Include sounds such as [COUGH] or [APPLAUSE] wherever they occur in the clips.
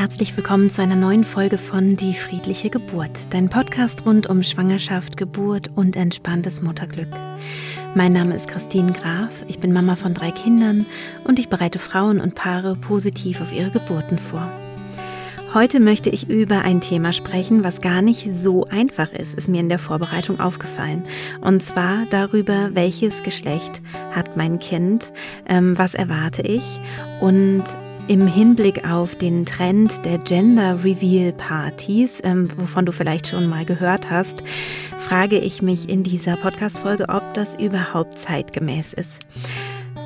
herzlich willkommen zu einer neuen Folge von Die friedliche Geburt, dein Podcast rund um Schwangerschaft, Geburt und entspanntes Mutterglück. Mein Name ist Christine Graf, ich bin Mama von drei Kindern und ich bereite Frauen und Paare positiv auf ihre Geburten vor. Heute möchte ich über ein Thema sprechen, was gar nicht so einfach ist, ist mir in der Vorbereitung aufgefallen. Und zwar darüber, welches Geschlecht hat mein Kind, ähm, was erwarte ich und im Hinblick auf den Trend der Gender Reveal Partys, ähm, wovon du vielleicht schon mal gehört hast, frage ich mich in dieser Podcast-Folge, ob das überhaupt zeitgemäß ist.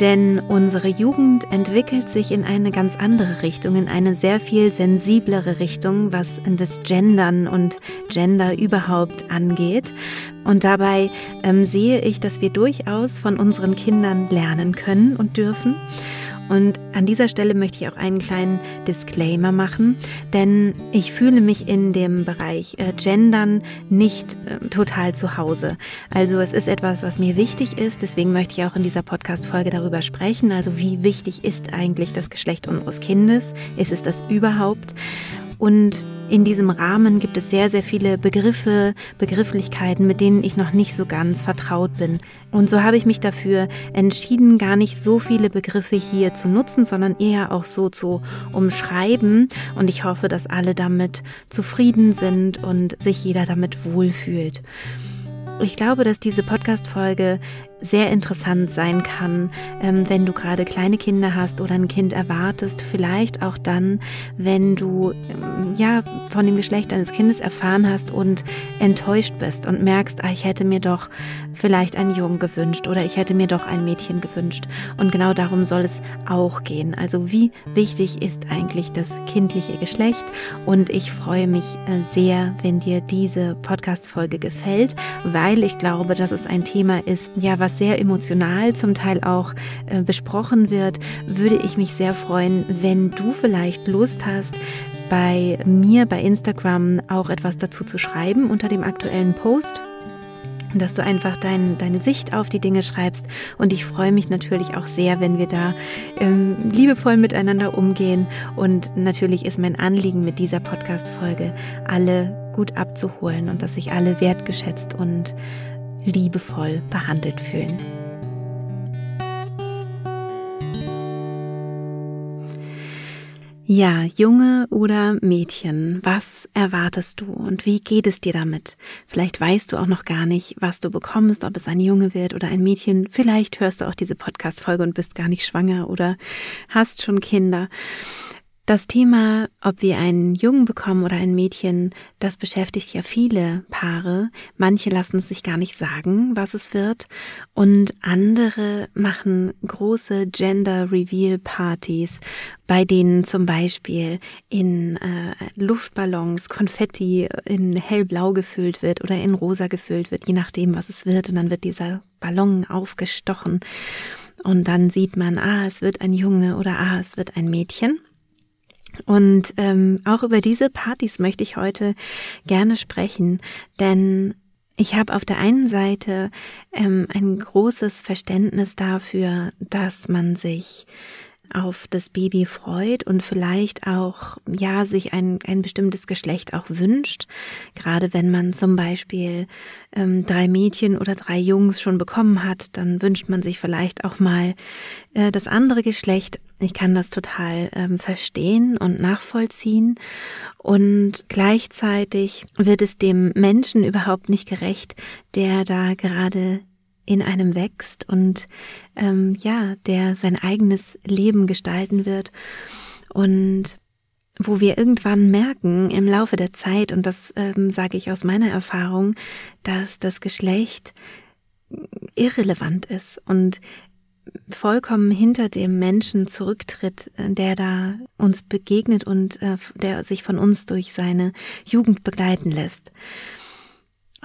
Denn unsere Jugend entwickelt sich in eine ganz andere Richtung, in eine sehr viel sensiblere Richtung, was das Gendern und Gender überhaupt angeht. Und dabei ähm, sehe ich, dass wir durchaus von unseren Kindern lernen können und dürfen. Und an dieser Stelle möchte ich auch einen kleinen Disclaimer machen, denn ich fühle mich in dem Bereich äh, Gendern nicht äh, total zu Hause. Also es ist etwas, was mir wichtig ist, deswegen möchte ich auch in dieser Podcast-Folge darüber sprechen. Also wie wichtig ist eigentlich das Geschlecht unseres Kindes? Ist es das überhaupt? Und in diesem Rahmen gibt es sehr, sehr viele Begriffe, Begrifflichkeiten, mit denen ich noch nicht so ganz vertraut bin. Und so habe ich mich dafür entschieden, gar nicht so viele Begriffe hier zu nutzen, sondern eher auch so zu umschreiben. Und ich hoffe, dass alle damit zufrieden sind und sich jeder damit wohlfühlt. Ich glaube, dass diese Podcast-Folge sehr interessant sein kann, ähm, wenn du gerade kleine Kinder hast oder ein Kind erwartest. Vielleicht auch dann, wenn du ähm, ja von dem Geschlecht deines Kindes erfahren hast und enttäuscht bist und merkst, ah, ich hätte mir doch vielleicht einen Jungen gewünscht oder ich hätte mir doch ein Mädchen gewünscht. Und genau darum soll es auch gehen. Also wie wichtig ist eigentlich das kindliche Geschlecht? Und ich freue mich äh, sehr, wenn dir diese Podcast-Folge gefällt, weil ich glaube, dass es ein Thema ist, ja, was sehr emotional zum Teil auch äh, besprochen wird, würde ich mich sehr freuen, wenn du vielleicht Lust hast, bei mir bei Instagram auch etwas dazu zu schreiben unter dem aktuellen Post dass du einfach dein, deine Sicht auf die Dinge schreibst. Und ich freue mich natürlich auch sehr, wenn wir da ähm, liebevoll miteinander umgehen. Und natürlich ist mein Anliegen mit dieser Podcast-Folge, alle gut abzuholen und dass sich alle wertgeschätzt und liebevoll behandelt fühlen. Ja, Junge oder Mädchen, was erwartest du und wie geht es dir damit? Vielleicht weißt du auch noch gar nicht, was du bekommst, ob es ein Junge wird oder ein Mädchen. Vielleicht hörst du auch diese Podcast-Folge und bist gar nicht schwanger oder hast schon Kinder. Das Thema, ob wir einen Jungen bekommen oder ein Mädchen, das beschäftigt ja viele Paare. Manche lassen es sich gar nicht sagen, was es wird. Und andere machen große Gender Reveal Partys, bei denen zum Beispiel in äh, Luftballons Konfetti in hellblau gefüllt wird oder in rosa gefüllt wird, je nachdem, was es wird. Und dann wird dieser Ballon aufgestochen. Und dann sieht man, ah, es wird ein Junge oder ah, es wird ein Mädchen. Und ähm, auch über diese Partys möchte ich heute gerne sprechen, denn ich habe auf der einen Seite ähm, ein großes Verständnis dafür, dass man sich auf das Baby freut und vielleicht auch, ja, sich ein, ein bestimmtes Geschlecht auch wünscht. Gerade wenn man zum Beispiel ähm, drei Mädchen oder drei Jungs schon bekommen hat, dann wünscht man sich vielleicht auch mal äh, das andere Geschlecht. Ich kann das total ähm, verstehen und nachvollziehen. Und gleichzeitig wird es dem Menschen überhaupt nicht gerecht, der da gerade in einem wächst und ähm, ja, der sein eigenes Leben gestalten wird und wo wir irgendwann merken im Laufe der Zeit, und das ähm, sage ich aus meiner Erfahrung, dass das Geschlecht irrelevant ist und vollkommen hinter dem Menschen zurücktritt, der da uns begegnet und äh, der sich von uns durch seine Jugend begleiten lässt.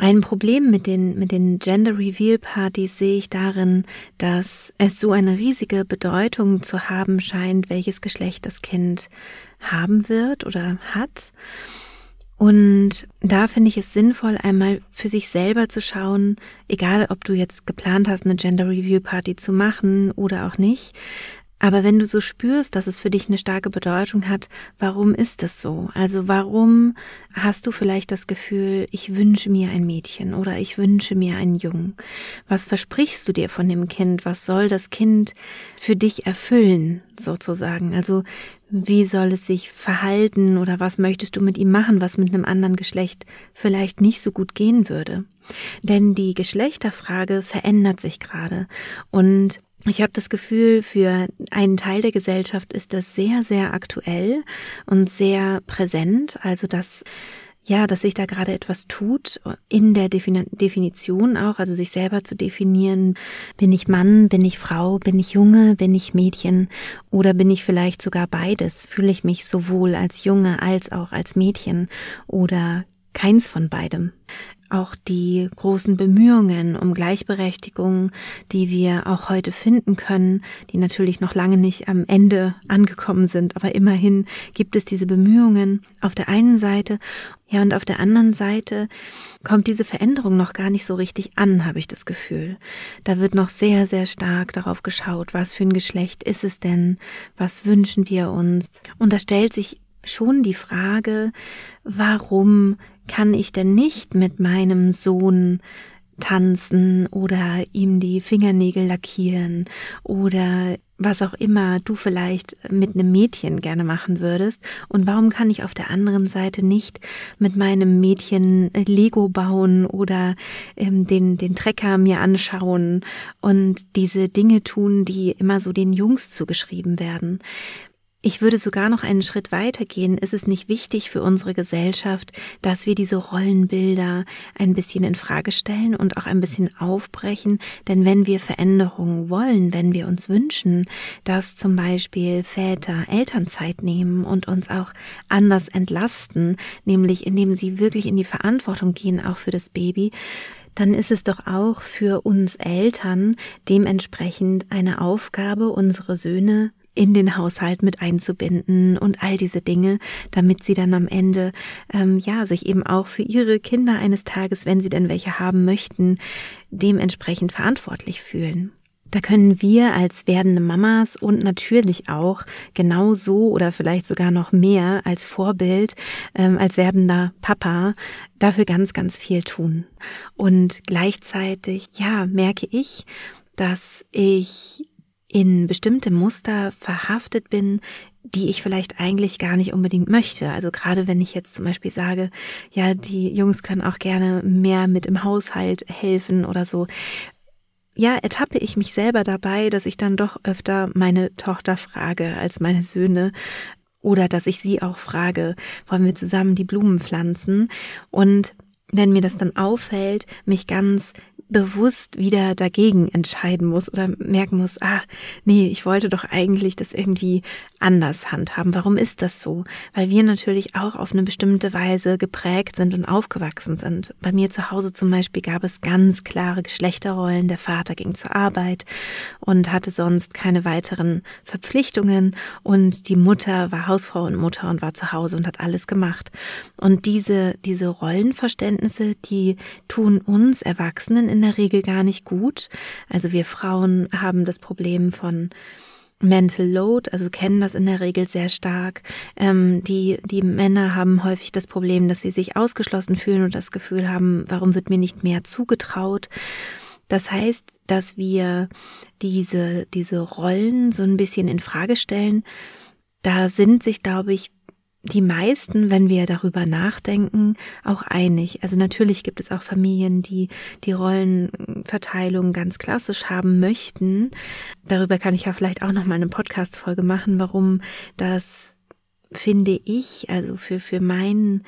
Ein Problem mit den, mit den Gender Reveal Partys sehe ich darin, dass es so eine riesige Bedeutung zu haben scheint, welches Geschlecht das Kind haben wird oder hat. Und da finde ich es sinnvoll, einmal für sich selber zu schauen, egal ob du jetzt geplant hast, eine Gender Review Party zu machen oder auch nicht, Aber wenn du so spürst, dass es für dich eine starke Bedeutung hat, warum ist das so? Also warum hast du vielleicht das Gefühl, ich wünsche mir ein Mädchen oder ich wünsche mir einen Jungen? Was versprichst du dir von dem Kind? Was soll das Kind für dich erfüllen, sozusagen? Also wie soll es sich verhalten oder was möchtest du mit ihm machen, was mit einem anderen Geschlecht vielleicht nicht so gut gehen würde? Denn die Geschlechterfrage verändert sich gerade und ich habe das Gefühl, für einen Teil der Gesellschaft ist das sehr, sehr aktuell und sehr präsent. Also dass ja, dass sich da gerade etwas tut in der Definition auch, also sich selber zu definieren, bin ich Mann, bin ich Frau, bin ich Junge, bin ich Mädchen oder bin ich vielleicht sogar beides, fühle ich mich sowohl als Junge als auch als Mädchen oder keins von beidem auch die großen Bemühungen um Gleichberechtigung, die wir auch heute finden können, die natürlich noch lange nicht am Ende angekommen sind, aber immerhin gibt es diese Bemühungen auf der einen Seite, ja, und auf der anderen Seite kommt diese Veränderung noch gar nicht so richtig an, habe ich das Gefühl. Da wird noch sehr, sehr stark darauf geschaut, was für ein Geschlecht ist es denn, was wünschen wir uns. Und da stellt sich schon die Frage, warum kann ich denn nicht mit meinem Sohn tanzen oder ihm die Fingernägel lackieren oder was auch immer du vielleicht mit einem Mädchen gerne machen würdest und warum kann ich auf der anderen Seite nicht mit meinem Mädchen Lego bauen oder ähm, den den Trecker mir anschauen und diese Dinge tun, die immer so den Jungs zugeschrieben werden. Ich würde sogar noch einen Schritt weiter gehen. Ist es nicht wichtig für unsere Gesellschaft, dass wir diese Rollenbilder ein bisschen in Frage stellen und auch ein bisschen aufbrechen? Denn wenn wir Veränderungen wollen, wenn wir uns wünschen, dass zum Beispiel Väter Elternzeit nehmen und uns auch anders entlasten, nämlich indem sie wirklich in die Verantwortung gehen, auch für das Baby, dann ist es doch auch für uns Eltern dementsprechend eine Aufgabe, unsere Söhne in den Haushalt mit einzubinden und all diese Dinge, damit sie dann am Ende ähm, ja sich eben auch für ihre Kinder eines Tages, wenn sie denn welche haben möchten, dementsprechend verantwortlich fühlen. Da können wir als werdende Mamas und natürlich auch genauso oder vielleicht sogar noch mehr als Vorbild, ähm, als werdender Papa dafür ganz, ganz viel tun. Und gleichzeitig, ja, merke ich, dass ich in bestimmte Muster verhaftet bin, die ich vielleicht eigentlich gar nicht unbedingt möchte. Also gerade wenn ich jetzt zum Beispiel sage, ja, die Jungs können auch gerne mehr mit im Haushalt helfen oder so. Ja, ertappe ich mich selber dabei, dass ich dann doch öfter meine Tochter frage als meine Söhne oder dass ich sie auch frage, wollen wir zusammen die Blumen pflanzen? Und wenn mir das dann auffällt, mich ganz bewusst wieder dagegen entscheiden muss oder merken muss, ah, nee, ich wollte doch eigentlich das irgendwie anders handhaben. Warum ist das so? Weil wir natürlich auch auf eine bestimmte Weise geprägt sind und aufgewachsen sind. Bei mir zu Hause zum Beispiel gab es ganz klare Geschlechterrollen. Der Vater ging zur Arbeit und hatte sonst keine weiteren Verpflichtungen und die Mutter war Hausfrau und Mutter und war zu Hause und hat alles gemacht. Und diese, diese Rollenverständnisse, die tun uns Erwachsenen in der Regel gar nicht gut. Also wir Frauen haben das Problem von Mental Load, also kennen das in der Regel sehr stark. Ähm, die, die Männer haben häufig das Problem, dass sie sich ausgeschlossen fühlen und das Gefühl haben, warum wird mir nicht mehr zugetraut? Das heißt, dass wir diese, diese Rollen so ein bisschen in Frage stellen. Da sind sich, glaube ich, die meisten, wenn wir darüber nachdenken, auch einig. Also natürlich gibt es auch Familien, die die Rollenverteilung ganz klassisch haben möchten. Darüber kann ich ja vielleicht auch noch mal eine Podcast-Folge machen, warum das finde ich, also für, für mein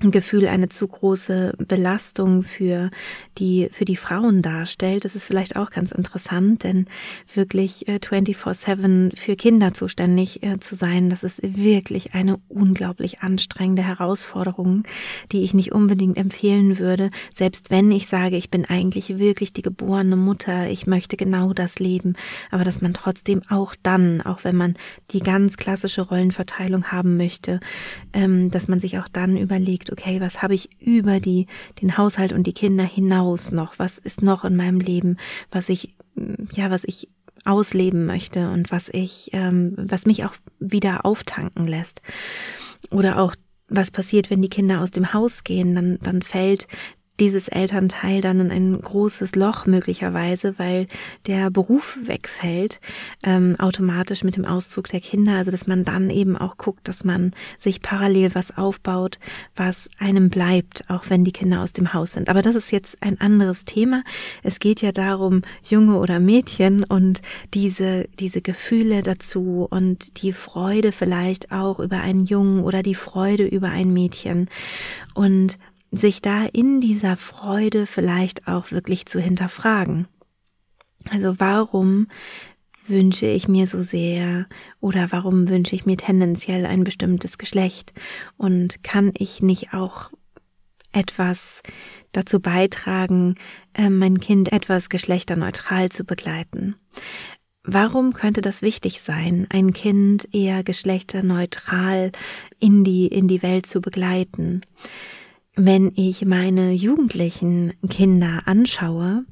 Gefühl eine zu große Belastung für die, für die Frauen darstellt. Das ist vielleicht auch ganz interessant, denn wirklich 24-7 äh, für Kinder zuständig äh, zu sein, das ist wirklich eine unglaublich anstrengende Herausforderung, die ich nicht unbedingt empfehlen würde, selbst wenn ich sage, ich bin eigentlich wirklich die geborene Mutter, ich möchte genau das leben, aber dass man trotzdem auch dann, auch wenn man die ganz klassische Rollenverteilung haben möchte, ähm, dass man sich auch dann überlegt, überlegt, okay, was habe ich über die, den Haushalt und die Kinder hinaus noch? Was ist noch in meinem Leben, was ich, ja, was ich ausleben möchte und was ich, ähm, was mich auch wieder auftanken lässt. Oder auch was passiert, wenn die Kinder aus dem Haus gehen, dann, dann fällt dieses Elternteil dann in ein großes Loch möglicherweise, weil der Beruf wegfällt, ähm, automatisch mit dem Auszug der Kinder. Also dass man dann eben auch guckt, dass man sich parallel was aufbaut, was einem bleibt, auch wenn die Kinder aus dem Haus sind. Aber das ist jetzt ein anderes Thema. Es geht ja darum, Junge oder Mädchen und diese, diese Gefühle dazu und die Freude vielleicht auch über einen Jungen oder die Freude über ein Mädchen. Und sich da in dieser Freude vielleicht auch wirklich zu hinterfragen. Also warum wünsche ich mir so sehr oder warum wünsche ich mir tendenziell ein bestimmtes Geschlecht und kann ich nicht auch etwas dazu beitragen, äh, mein Kind etwas geschlechterneutral zu begleiten. Warum könnte das wichtig sein, ein Kind eher geschlechterneutral in die, in die Welt zu begleiten? Wenn ich meine jugendlichen Kinder anschaue,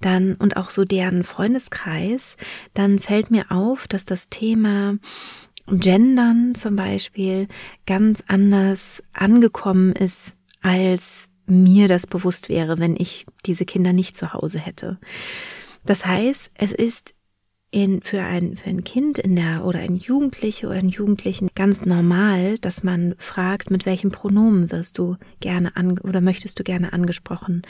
dann und auch so deren Freundeskreis, dann fällt mir auf, dass das Thema Gendern zum Beispiel ganz anders angekommen ist, als mir das bewusst wäre, wenn ich diese Kinder nicht zu Hause hätte. Das heißt, es ist in, für ein, für ein Kind in der, oder ein Jugendliche oder einen Jugendlichen ganz normal, dass man fragt, mit welchem Pronomen wirst du gerne an, oder möchtest du gerne angesprochen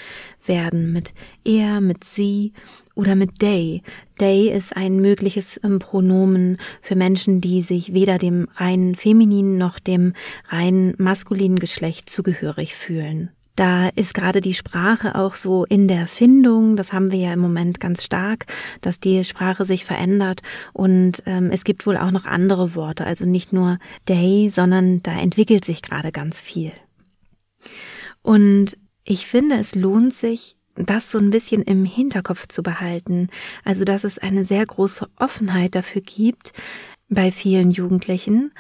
werden? Mit er, mit sie oder mit they. They ist ein mögliches ähm, Pronomen für Menschen, die sich weder dem rein femininen noch dem rein maskulinen Geschlecht zugehörig fühlen. Da ist gerade die Sprache auch so in der Findung. Das haben wir ja im Moment ganz stark, dass die Sprache sich verändert. Und ähm, es gibt wohl auch noch andere Worte, also nicht nur day, sondern da entwickelt sich gerade ganz viel. Und ich finde, es lohnt sich, das so ein bisschen im Hinterkopf zu behalten. Also, dass es eine sehr große Offenheit dafür gibt bei vielen Jugendlichen,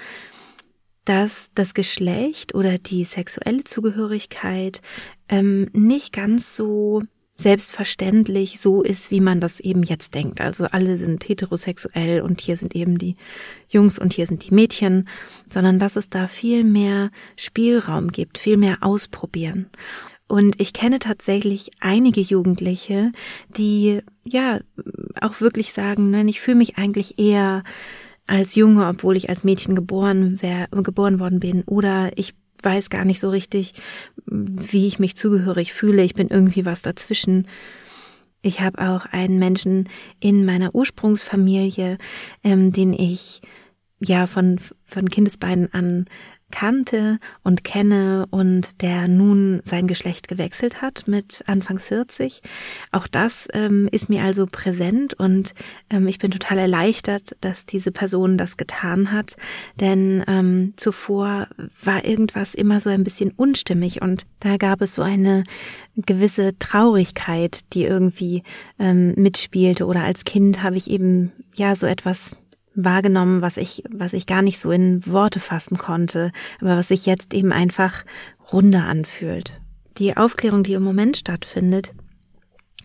dass das Geschlecht oder die sexuelle Zugehörigkeit ähm, nicht ganz so selbstverständlich so ist, wie man das eben jetzt denkt. Also alle sind heterosexuell und hier sind eben die Jungs und hier sind die Mädchen, sondern dass es da viel mehr Spielraum gibt, viel mehr ausprobieren. Und ich kenne tatsächlich einige Jugendliche, die ja auch wirklich sagen, nein, ich fühle mich eigentlich eher als Junge, obwohl ich als Mädchen geboren, wär, geboren worden bin. Oder ich weiß gar nicht so richtig, wie ich mich zugehörig fühle. Ich bin irgendwie was dazwischen. Ich habe auch einen Menschen in meiner Ursprungsfamilie, ähm, den ich ja von, von Kindesbeinen an kannte und kenne und der nun sein Geschlecht gewechselt hat mit Anfang 40. Auch das ähm, ist mir also präsent und ähm, ich bin total erleichtert, dass diese Person das getan hat, denn ähm, zuvor war irgendwas immer so ein bisschen unstimmig und da gab es so eine gewisse Traurigkeit, die irgendwie ähm, mitspielte oder als Kind habe ich eben ja so etwas wahrgenommen, was ich, was ich gar nicht so in Worte fassen konnte, aber was sich jetzt eben einfach runder anfühlt. Die Aufklärung, die im Moment stattfindet,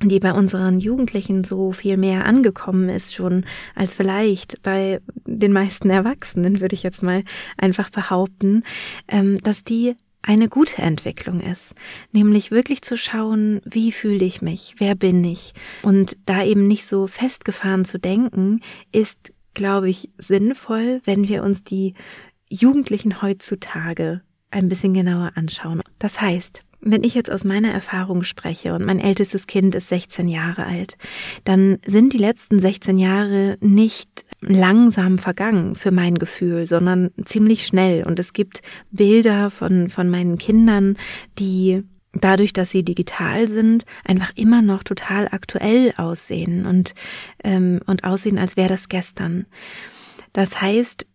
die bei unseren Jugendlichen so viel mehr angekommen ist schon als vielleicht bei den meisten Erwachsenen, würde ich jetzt mal einfach behaupten, ähm, dass die eine gute Entwicklung ist, nämlich wirklich zu schauen, wie fühle ich mich, wer bin ich und da eben nicht so festgefahren zu denken, ist glaube ich, sinnvoll, wenn wir uns die Jugendlichen heutzutage ein bisschen genauer anschauen. Das heißt, wenn ich jetzt aus meiner Erfahrung spreche und mein ältestes Kind ist 16 Jahre alt, dann sind die letzten 16 Jahre nicht langsam vergangen für mein Gefühl, sondern ziemlich schnell. Und es gibt Bilder von, von meinen Kindern, die dadurch, dass sie digital sind, einfach immer noch total aktuell aussehen und, ähm, und aussehen, als wäre das gestern. Das heißt,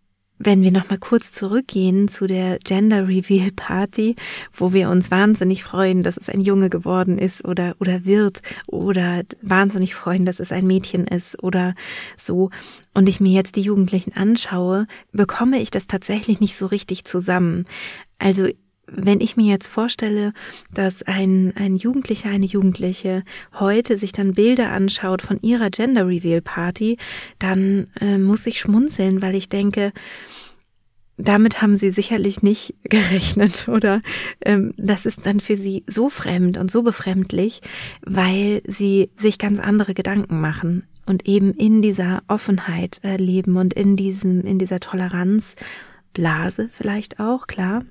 wenn wir nochmal kurz zurückgehen zu der Gender Reveal Party, wo wir uns wahnsinnig freuen, dass es ein Junge geworden ist oder, oder wird oder wahnsinnig freuen, dass es ein Mädchen ist oder so und ich mir jetzt die Jugendlichen anschaue, bekomme ich das tatsächlich nicht so richtig zusammen. Also wenn ich mir jetzt vorstelle, dass ein, ein Jugendlicher, eine Jugendliche heute sich dann Bilder anschaut von ihrer Gender Reveal Party, dann äh, muss ich schmunzeln, weil ich denke, damit haben sie sicherlich nicht [LAUGHS] gerechnet oder? Ähm, das ist dann für sie so fremd und so befremdlich, weil sie sich ganz andere Gedanken machen und eben in dieser Offenheit äh, leben und in diesem in dieser Toleranzblase vielleicht auch klar,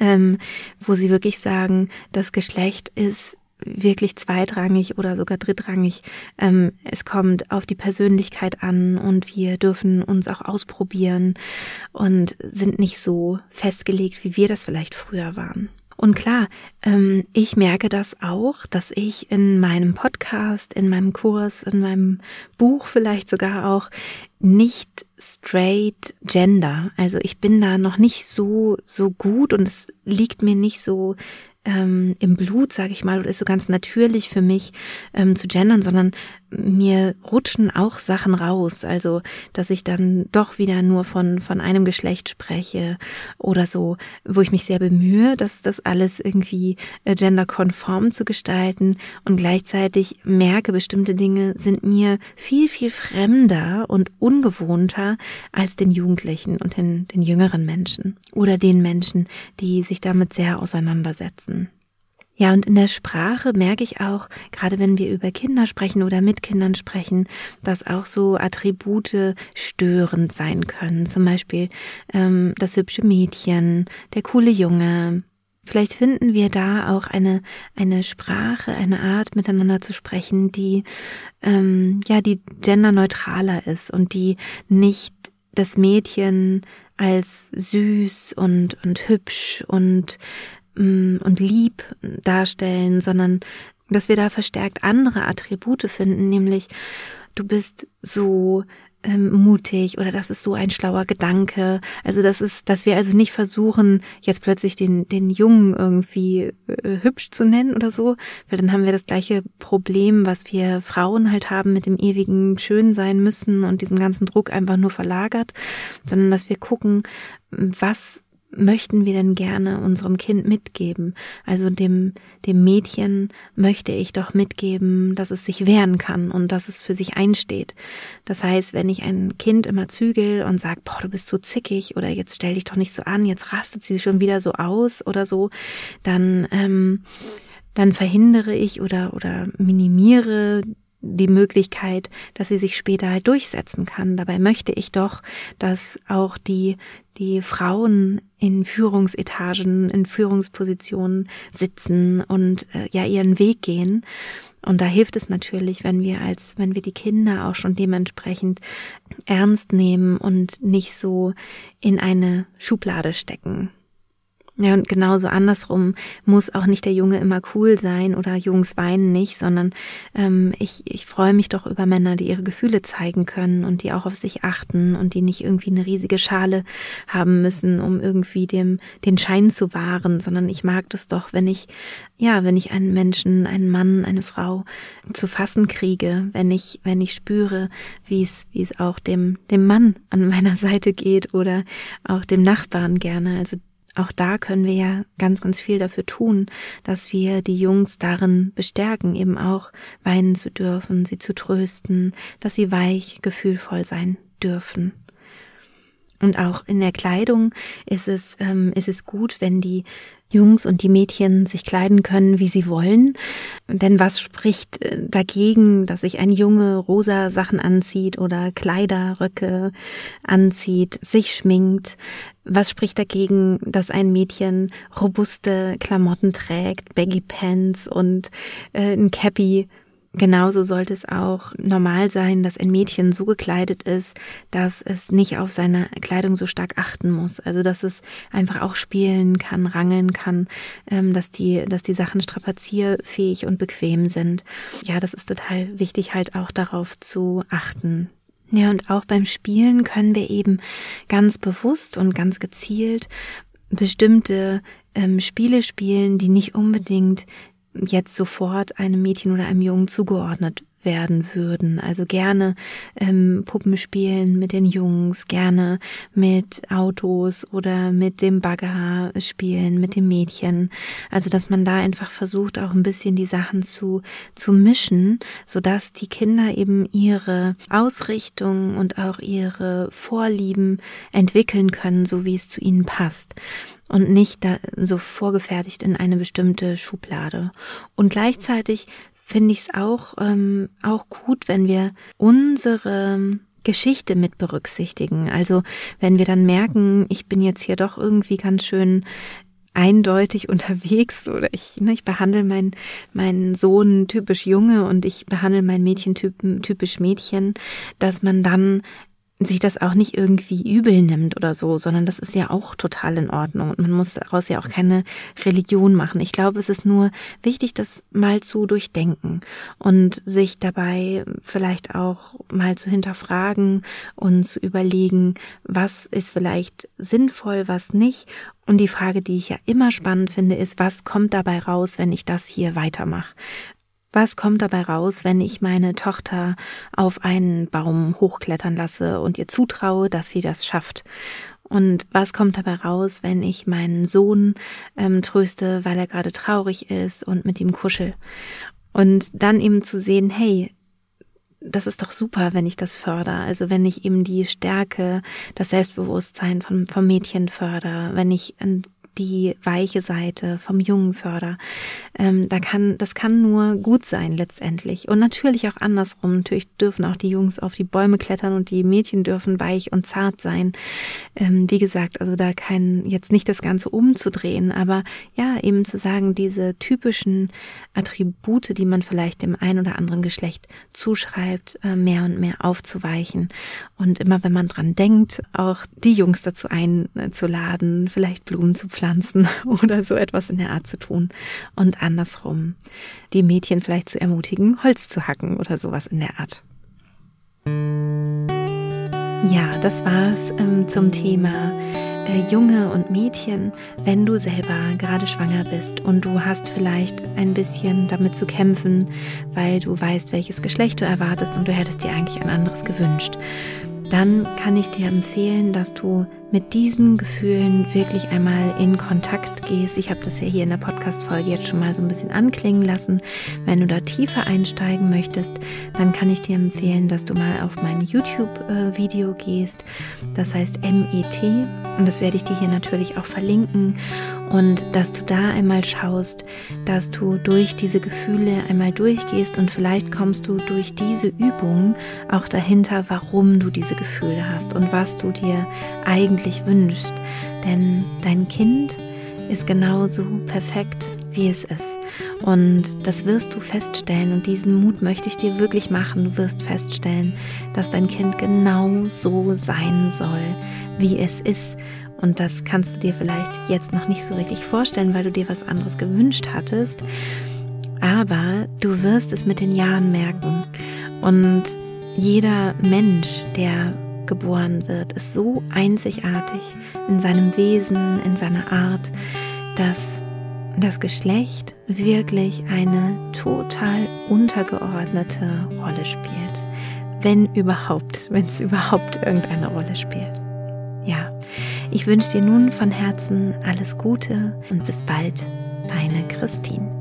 ähm, wo sie wirklich sagen, das Geschlecht ist wirklich zweitrangig oder sogar drittrangig. Ähm, es kommt auf die Persönlichkeit an und wir dürfen uns auch ausprobieren und sind nicht so festgelegt, wie wir das vielleicht früher waren. Und klar, ähm, ich merke das auch, dass ich in meinem Podcast, in meinem Kurs, in meinem Buch vielleicht sogar auch nicht straight gender. Also ich bin da noch nicht so, so gut und es liegt mir nicht so ähm, im Blut, sage ich mal, oder ist so ganz natürlich für mich ähm, zu gendern, sondern mir rutschen auch Sachen raus. Also, dass ich dann doch wieder nur von, von einem Geschlecht spreche oder so, wo ich mich sehr bemühe, dass das alles irgendwie äh, genderkonform zu gestalten und gleichzeitig merke, bestimmte Dinge sind mir viel, viel fremder und ungewohnter als den Jugendlichen und den, den jüngeren Menschen oder den Menschen, die sich damit sehr auseinandersetzen. Ja, und in der Sprache merke ich auch, gerade wenn wir über Kinder sprechen oder mit Kindern sprechen, dass auch so Attribute störend sein können. Zum Beispiel ähm, das hübsche Mädchen, der coole Junge. Vielleicht finden wir da auch eine, eine Sprache, eine Art miteinander zu sprechen, die, ähm, ja, die genderneutraler ist und die nicht das Mädchen als süß und, und hübsch und und lieb darstellen, sondern dass wir da verstärkt andere Attribute finden, nämlich du bist so ähm, mutig oder das ist so ein schlauer Gedanke. Also das ist, dass wir also nicht versuchen, jetzt plötzlich den, den Jungen irgendwie äh, hübsch zu nennen oder so, weil dann haben wir das gleiche Problem, was wir Frauen halt haben mit dem ewigen Schön sein müssen und diesem ganzen Druck einfach nur verlagert, sondern dass wir gucken, was möchten wir denn gerne unserem Kind mitgeben? Also dem, dem Mädchen möchte ich doch mitgeben, dass es sich wehren kann und dass es für sich einsteht. Das heißt, wenn ich ein Kind immer zügel und sag, boah, du bist so zickig oder jetzt stell dich doch nicht so an, jetzt rastet sie schon wieder so aus oder so, dann, ähm, dann verhindere ich oder, oder minimiere die Möglichkeit, dass sie sich später halt durchsetzen kann. Dabei möchte ich doch, dass auch die, die Frauen in Führungsetagen, in Führungspositionen sitzen und äh, ja ihren Weg gehen. Und da hilft es natürlich, wenn wir als, wenn wir die Kinder auch schon dementsprechend ernst nehmen und nicht so in eine Schublade stecken. Ja, und genauso andersrum muss auch nicht der Junge immer cool sein oder Jungs weinen nicht, sondern ähm, ich, ich freue mich doch über Männer, die ihre Gefühle zeigen können und die auch auf sich achten und die nicht irgendwie eine riesige Schale haben müssen, um irgendwie dem den Schein zu wahren, sondern ich mag das doch, wenn ich, ja, wenn ich einen Menschen, einen Mann, eine Frau zu fassen kriege, wenn ich, wenn ich spüre, wie es, wie es auch dem, dem Mann an meiner Seite geht oder auch dem Nachbarn gerne. Also auch da können wir ja ganz, ganz viel dafür tun, dass wir die Jungs darin bestärken, eben auch weinen zu dürfen, sie zu trösten, dass sie weich, gefühlvoll sein dürfen. Und auch in der Kleidung ist es, ähm, ist es gut, wenn die Jungs und die Mädchen sich kleiden können, wie sie wollen. Denn was spricht äh, dagegen, dass sich ein Junge rosa Sachen anzieht oder Kleiderröcke anzieht, sich schminkt? Was spricht dagegen, dass ein Mädchen robuste Klamotten trägt, Baggy Pants und äh, ein Cappy Genauso sollte es auch normal sein, dass ein Mädchen so gekleidet ist, dass es nicht auf seine Kleidung so stark achten muss. Also dass es einfach auch spielen kann, rangeln kann, ähm, dass die, dass die Sachen strapazierfähig und bequem sind. Ja, das ist total wichtig, halt auch darauf zu achten. Ja, und auch beim Spielen können wir eben ganz bewusst und ganz gezielt bestimmte ähm, Spiele spielen, die nicht unbedingt jetzt sofort einem Mädchen oder einem Jungen zugeordnet werden würden. Also gerne ähm, Puppen spielen mit den Jungs, gerne mit Autos oder mit dem Bagger spielen, mit dem Mädchen. Also dass man da einfach versucht, auch ein bisschen die Sachen zu, zu mischen, sodass die Kinder eben ihre Ausrichtung und auch ihre Vorlieben entwickeln können, so wie es zu ihnen passt und nicht da so vorgefertigt in eine bestimmte Schublade. Und gleichzeitig finde ich es auch, ähm, auch gut, wenn wir unsere Geschichte mit berücksichtigen. Also wenn wir dann merken, ich bin jetzt hier doch irgendwie ganz schön eindeutig [LAUGHS] unterwegs oder ich, ne, ich behandle meinen meinen Sohn typisch Junge und ich behandle mein Mädchen typisch Mädchen, dass man dann sich das auch nicht irgendwie übel nimmt oder so, sondern das ist ja auch total in Ordnung und man muss daraus ja auch keine Religion machen. Ich glaube, es ist nur wichtig, das mal zu durchdenken und sich dabei vielleicht auch mal zu hinterfragen und zu überlegen, was ist vielleicht sinnvoll, was nicht. Und die Frage, die ich ja immer spannend finde, ist, was kommt dabei raus, wenn ich das hier weitermache? Was kommt dabei raus, wenn ich meine Tochter auf einen Baum hochklettern lasse und ihr zutraue, dass sie das schafft? Und was kommt dabei raus, wenn ich meinen Sohn ähm, tröste, weil er gerade traurig ist und mit ihm kuschel? Und dann eben zu sehen, hey, das ist doch super, wenn ich das fördere. Also wenn ich eben die Stärke, das Selbstbewusstsein vom, vom Mädchen fördere, wenn ich die weiche Seite vom Jungen förder. Ähm, da kann, das kann nur gut sein letztendlich. Und natürlich auch andersrum. Natürlich dürfen auch die Jungs auf die Bäume klettern und die Mädchen dürfen weich und zart sein. Ähm, wie gesagt, also da kein, jetzt nicht das Ganze umzudrehen, aber ja, eben zu sagen, diese typischen Attribute, die man vielleicht dem ein oder anderen Geschlecht zuschreibt, äh, mehr und mehr aufzuweichen. Und immer wenn man dran denkt, auch die Jungs dazu einzuladen, vielleicht Blumen zu pflanzen pflanzen [LAUGHS] oder so etwas in der Art zu tun. Und andersrum, die Mädchen vielleicht zu ermutigen, Holz zu hacken oder sowas in der Art. Ja, das war's ähm, zum Thema äh, Junge und Mädchen, wenn du selber gerade schwanger bist und du hast vielleicht ein bisschen damit zu kämpfen, weil du weißt, welches Geschlecht du erwartest und du hättest dir eigentlich ein anderes gewünscht dann kann ich dir empfehlen, dass du mit diesen Gefühlen wirklich einmal in Kontakt gehst. Ich habe das ja hier in der Podcast-Folge jetzt schon mal so ein bisschen anklingen lassen. Wenn du da tiefer einsteigen möchtest, dann kann ich dir empfehlen, dass du mal auf mein YouTube-Video gehst. Das heißt MET. Und das werde ich dir hier natürlich auch verlinken und dass du da einmal schaust, dass du durch diese Gefühle einmal durchgehst und vielleicht kommst du durch diese Übung auch dahinter, warum du diese Gefühle hast und was du dir eigentlich wünschst. Denn dein Kind ist genauso perfekt, wie es ist. Und das wirst du feststellen und diesen Mut möchte ich dir wirklich machen. Du wirst feststellen, dass dein Kind genau so sein soll, wie es ist und das kannst du dir vielleicht jetzt noch nicht so richtig vorstellen, weil du dir was anderes gewünscht hattest. Aber du wirst es mit den Jahren merken. Und jeder Mensch, der geboren wird, ist so einzigartig in seinem Wesen, in seiner Art, dass das Geschlecht wirklich eine total untergeordnete Rolle spielt. Wenn überhaupt, wenn es [LAUGHS] überhaupt irgendeine Rolle spielt. Ja, ich wünsche dir nun von Herzen alles Gute und bis bald, deine Christine.